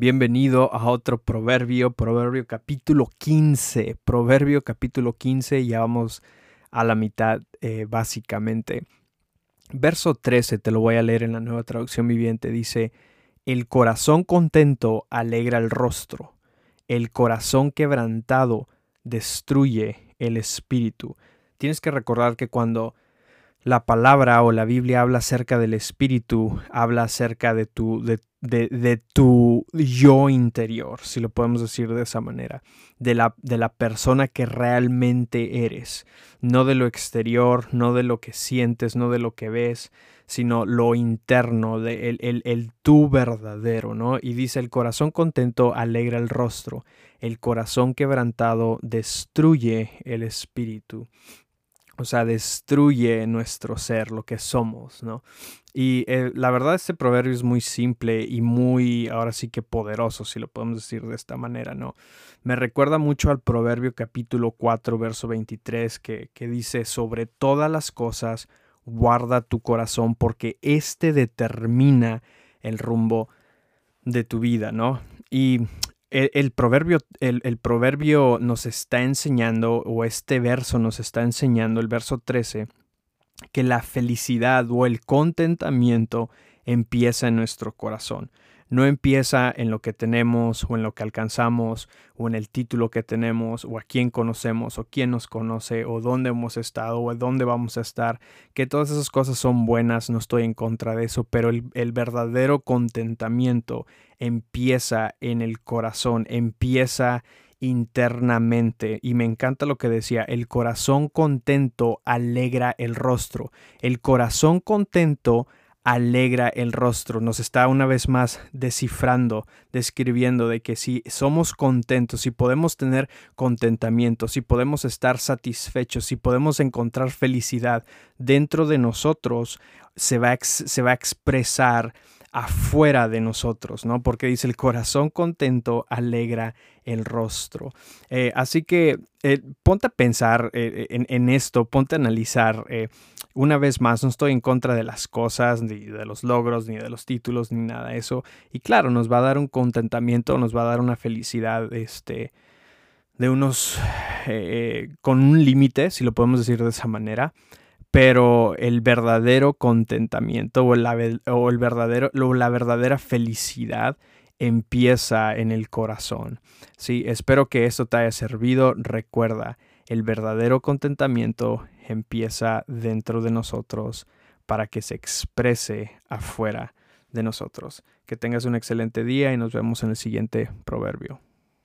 Bienvenido a otro proverbio, proverbio capítulo 15, proverbio capítulo 15, ya vamos a la mitad eh, básicamente. Verso 13, te lo voy a leer en la nueva traducción viviente, dice, el corazón contento alegra el rostro, el corazón quebrantado destruye el espíritu. Tienes que recordar que cuando la palabra o la Biblia habla acerca del espíritu, habla acerca de tu, de, de, tu yo interior, si lo podemos decir de esa manera, de la, de la persona que realmente eres, no de lo exterior, no de lo que sientes, no de lo que ves, sino lo interno, de el, el, el tú verdadero, ¿no? Y dice, el corazón contento alegra el rostro, el corazón quebrantado destruye el espíritu o sea, destruye nuestro ser, lo que somos, ¿no? Y eh, la verdad este proverbio es muy simple y muy, ahora sí que poderoso, si lo podemos decir de esta manera, ¿no? Me recuerda mucho al proverbio capítulo 4, verso 23, que, que dice, sobre todas las cosas, guarda tu corazón porque éste determina el rumbo de tu vida, ¿no? Y el, proverbio, el, proverbio nos está enseñando, o este verso nos está enseñando, el verso 13, que la felicidad o el contentamiento empieza en nuestro corazón no empieza en lo que tenemos o en lo que alcanzamos o en el título que tenemos o a quién conocemos o quién nos conoce o dónde hemos estado o dónde vamos a estar, que todas esas cosas son buenas, no estoy en contra de eso, pero el, verdadero contentamiento empieza en el corazón, empieza internamente. Y me encanta lo que decía, el corazón contento alegra el rostro. El corazón contento alegra el rostro. Nos está una vez más descifrando, describiendo de que si somos contentos, si podemos tener contentamiento, si podemos estar satisfechos, si podemos encontrar felicidad dentro de nosotros, se va a, se va a expresar afuera de nosotros, ¿no? Porque dice el corazón contento alegra el rostro. Eh, así que eh, ponte a pensar eh, en, esto, ponte a analizar una vez más, no estoy en contra de las cosas, ni de los logros, ni de los títulos, ni nada de eso. Y claro, nos va a dar un contentamiento, nos va a dar una felicidad, este, de unos, con un límite, si lo podemos decir de esa manera. Pero el verdadero contentamiento o, la, el verdadero, la verdadera felicidad empieza en el corazón. Sí, espero que esto te haya servido. Recuerda, el verdadero contentamiento empieza dentro de nosotros para que se exprese afuera de nosotros. Que tengas un excelente día y nos vemos en el siguiente proverbio.